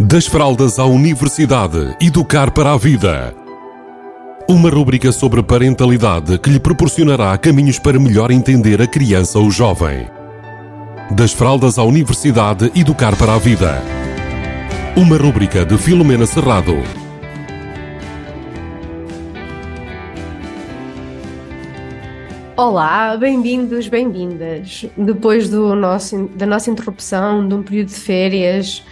Das fraldas à universidade, educar para a vida. Uma rúbrica sobre parentalidade que lhe proporcionará caminhos para melhor entender a criança ou jovem. Das fraldas à universidade, educar para a vida. Uma rúbrica de Filomena Serrado. Olá, bem-vindos, bem-vindas. Depois do nosso, da nossa interrupção de um período de férias,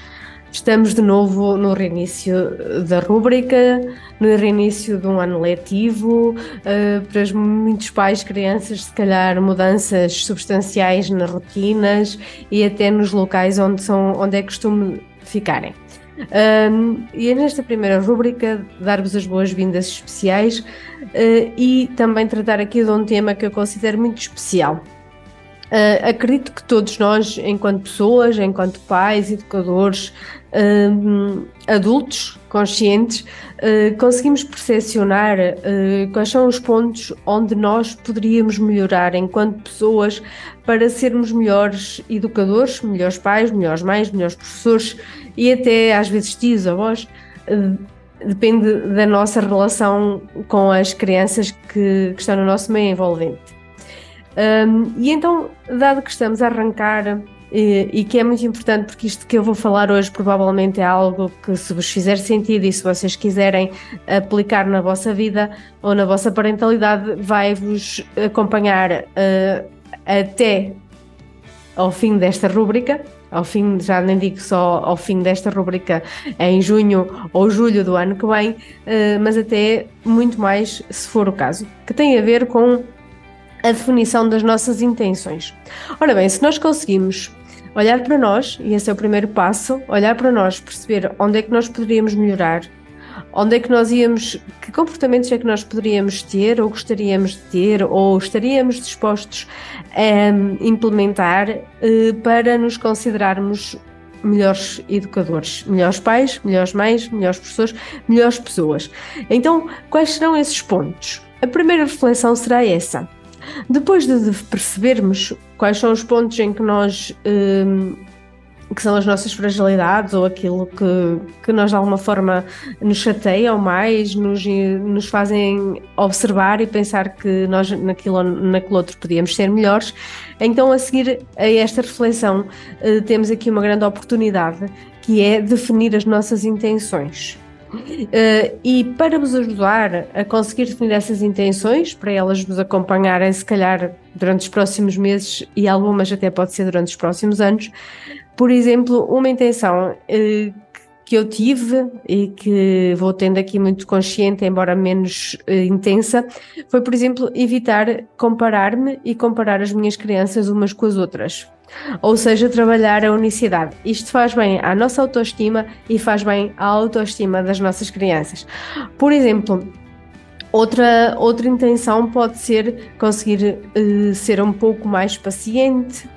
estamos de novo no reinício da rúbrica, no reinício de um ano letivo. Uh, para muitos pais, crianças, se calhar mudanças substanciais nas rotinas e até nos locais onde, são, onde é costume ficarem. Um, e é nesta primeira rúbrica dar-vos as boas-vindas especiais uh, e também tratar aqui de um tema que eu considero muito especial. Uh, acredito que todos nós, enquanto pessoas, enquanto pais, educadores, uh, adultos conscientes, uh, conseguimos percepcionar quais são os pontos onde nós poderíamos melhorar enquanto pessoas para sermos melhores educadores, melhores pais, melhores mães, melhores professores e até às vezes tios, avós. Depende da nossa relação com as crianças que, que estão no nosso meio envolvente. Um, e então, dado que estamos a arrancar e, e, que é muito importante porque isto que eu vou falar hoje provavelmente é algo que se vos fizer sentido e se vocês quiserem aplicar na vossa vida ou na vossa parentalidade vai-vos acompanhar uh, até ao fim desta rúbrica. Ao fim, já nem digo só ao fim desta rubrica em junho ou julho do ano que vem, uh, mas até muito mais se for o caso, que tem a ver com a definição das nossas intenções. Ora bem, se nós conseguimos olhar para nós, e esse é o primeiro passo, olhar para nós, perceber onde é que nós poderíamos melhorar, onde é que nós íamos, que comportamentos é que nós poderíamos ter, ou gostaríamos de ter, ou estaríamos dispostos a implementar eh, para nos considerarmos melhores educadores, melhores pais, melhores mães, melhores professores, melhores pessoas. Então, quais serão esses pontos? A primeira reflexão será essa. Depois de percebermos quais são os pontos em que nós um, que são as nossas fragilidades ou aquilo que, que nós de alguma forma nos chateiam mais, nos, nos fazem observar e pensar que nós naquilo, naquilo outro podíamos ser melhores. Então, a seguir a esta reflexão, uh, temos aqui uma grande oportunidade que é definir as nossas intenções. Uh, e para vos ajudar a conseguir definir essas intenções, para elas vos acompanharem, se calhar durante os próximos meses e algumas até pode ser durante os próximos anos, por exemplo, uma intenção uh, que eu tive e que vou tendo aqui muito consciente, embora menos uh, intensa, foi, por exemplo, evitar comparar-me e comparar as minhas crianças umas com as outras. Ou seja, trabalhar a unicidade. Isto faz bem à nossa autoestima e faz bem à autoestima das nossas crianças. Por exemplo, outra, outra intenção pode ser conseguir uh, ser um pouco mais paciente.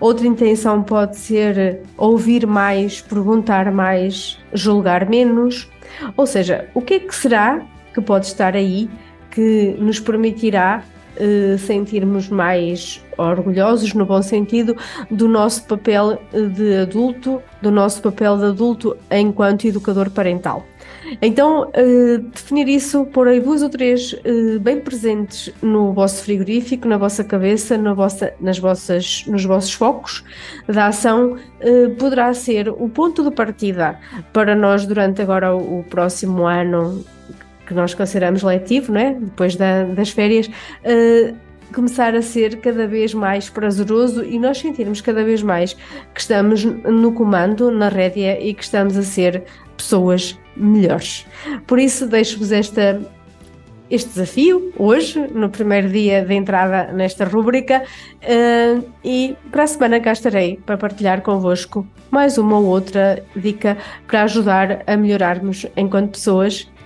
Outra intenção pode ser ouvir mais, perguntar mais, julgar menos. Ou seja, o que é que será que pode estar aí que nos permitirá uh, sentirmos mais orgulhosos, no bom sentido, do nosso papel de adulto, do nosso papel de adulto enquanto educador parental. Então, uh, definir isso, pôr aí duas ou três uh, bem presentes no vosso frigorífico, na vossa cabeça, na vossa, nas vossas, nos vossos focos da ação, uh, poderá ser o ponto de partida para nós durante agora o, o próximo ano que nós consideramos letivo, não é? depois da, das férias, começar a ser cada vez mais prazeroso e nós sentirmos cada vez mais que estamos no comando, na rédea e que estamos a ser pessoas melhores. Por isso, deixo-vos esta este desafio hoje, no primeiro dia de entrada nesta rúbrica, uh, e para a semana cá estarei para partilhar convosco mais uma ou outra dica para ajudar a melhorarmos enquanto pessoas